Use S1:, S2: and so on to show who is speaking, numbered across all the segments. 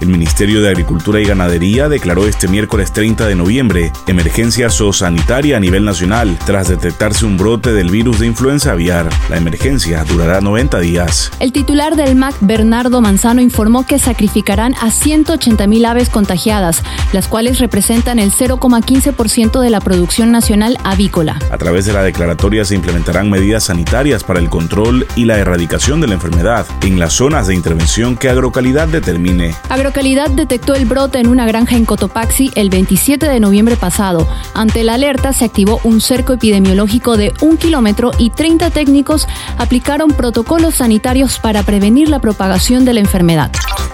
S1: El Ministerio de Agricultura y Ganadería declaró este miércoles 30 de noviembre emergencia zoosanitaria a nivel nacional tras detectarse un brote del virus de influenza aviar. La emergencia durará 90 días.
S2: El titular del MAC, Bernardo Manzano, informó que sacrificarán a 180 mil aves contagiadas, las cuales representan el 0,15% de la producción nacional avícola.
S1: A través de la declaratoria se implementarán medidas sanitarias para el control y la erradicación de la enfermedad en las zonas de intervención que Agrocalidad determine.
S2: Agrocalidad detectó el brote en una granja en Cotopaxi el 27 de noviembre pasado. Ante la alerta se activó un cerco epidemiológico de un kilómetro y 30 técnicos aplicaron protocolos sanitarios para prevenir la propagación de la enfermedad.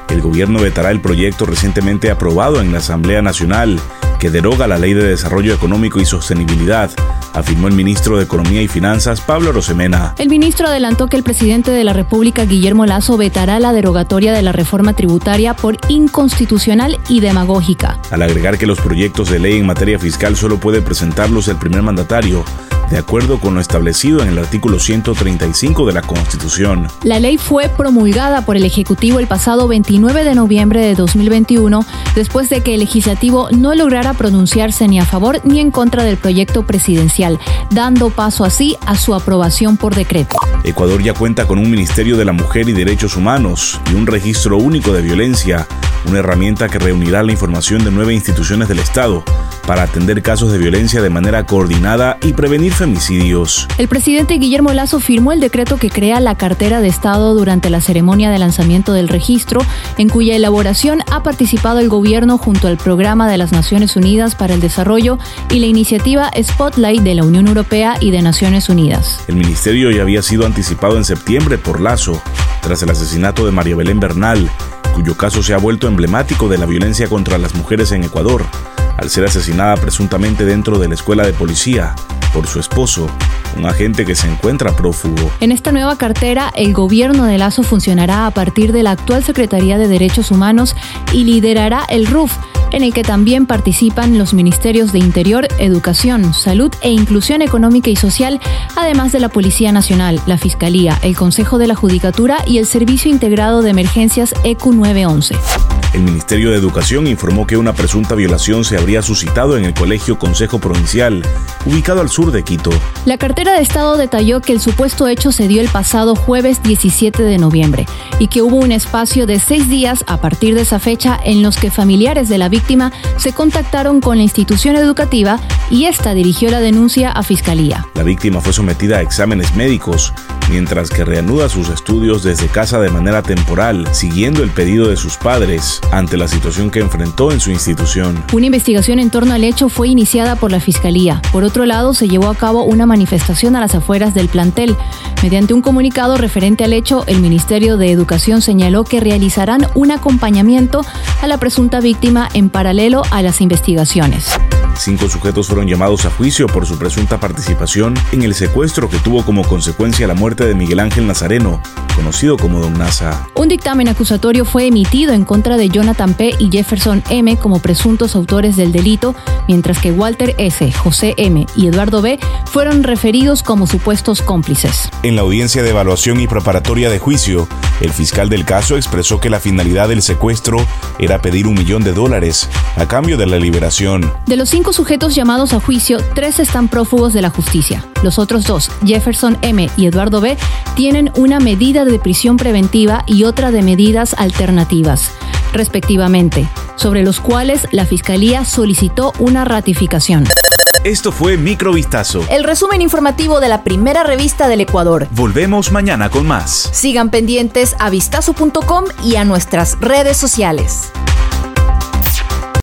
S1: El gobierno vetará el proyecto recientemente aprobado en la Asamblea Nacional que deroga la Ley de Desarrollo Económico y Sostenibilidad, afirmó el ministro de Economía y Finanzas, Pablo Rosemena.
S2: El ministro adelantó que el presidente de la República, Guillermo Lazo, vetará la derogatoria de la reforma tributaria por inconstitucional y demagógica.
S1: Al agregar que los proyectos de ley en materia fiscal solo puede presentarlos el primer mandatario, de acuerdo con lo establecido en el artículo 135 de la Constitución.
S2: La ley fue promulgada por el Ejecutivo el pasado 29 de noviembre de 2021, después de que el legislativo no lograra pronunciarse ni a favor ni en contra del proyecto presidencial, dando paso así a su aprobación por decreto.
S1: Ecuador ya cuenta con un Ministerio de la Mujer y Derechos Humanos y un registro único de violencia, una herramienta que reunirá la información de nueve instituciones del Estado para atender casos de violencia de manera coordinada y prevenir femicidios.
S2: El presidente Guillermo Lazo firmó el decreto que crea la cartera de Estado durante la ceremonia de lanzamiento del registro, en cuya elaboración ha participado el gobierno junto al Programa de las Naciones Unidas para el Desarrollo y la iniciativa Spotlight de la Unión Europea y de Naciones Unidas.
S1: El ministerio ya había sido anticipado en septiembre por Lazo, tras el asesinato de María Belén Bernal, cuyo caso se ha vuelto emblemático de la violencia contra las mujeres en Ecuador al ser asesinada presuntamente dentro de la escuela de policía por su esposo, un agente que se encuentra prófugo.
S2: En esta nueva cartera, el gobierno de Lazo funcionará a partir de la actual Secretaría de Derechos Humanos y liderará el RUF, en el que también participan los ministerios de Interior, Educación, Salud e Inclusión Económica y Social, además de la Policía Nacional, la Fiscalía, el Consejo de la Judicatura y el Servicio Integrado de Emergencias EQ 911.
S1: El Ministerio de Educación informó que una presunta violación se habría suscitado en el Colegio Consejo Provincial, ubicado al sur de Quito.
S2: La cartera de Estado detalló que el supuesto hecho se dio el pasado jueves 17 de noviembre y que hubo un espacio de seis días a partir de esa fecha en los que familiares de la víctima se contactaron con la institución educativa y esta dirigió la denuncia a Fiscalía.
S1: La víctima fue sometida a exámenes médicos, mientras que reanuda sus estudios desde casa de manera temporal, siguiendo el pedido de sus padres ante la situación que enfrentó en su institución.
S2: Una investigación en torno al hecho fue iniciada por la Fiscalía. Por otro lado, se llevó a cabo una manifestación a las afueras del plantel. Mediante un comunicado referente al hecho, el Ministerio de Educación señaló que realizarán un acompañamiento a la presunta víctima en paralelo a las investigaciones.
S1: Cinco sujetos fueron llamados a juicio por su presunta participación en el secuestro que tuvo como consecuencia la muerte de Miguel Ángel Nazareno, conocido como Don Nasa.
S2: Un dictamen acusatorio fue emitido en contra de Jonathan P. y Jefferson M. como presuntos autores del delito, mientras que Walter S., José M. y Eduardo B. fueron referidos como supuestos cómplices.
S1: En la audiencia de evaluación y preparatoria de juicio, el fiscal del caso expresó que la finalidad del secuestro era pedir un millón de dólares a cambio de la liberación.
S2: De los cinco sujetos llamados a juicio, tres están prófugos de la justicia. Los otros dos, Jefferson M. y Eduardo B., tienen una medida de prisión preventiva y otra de medidas alternativas, respectivamente, sobre los cuales la Fiscalía solicitó una ratificación.
S1: Esto fue Microvistazo.
S3: El resumen informativo de la primera revista del Ecuador.
S1: Volvemos mañana con más.
S3: Sigan pendientes a vistazo.com y a nuestras redes sociales.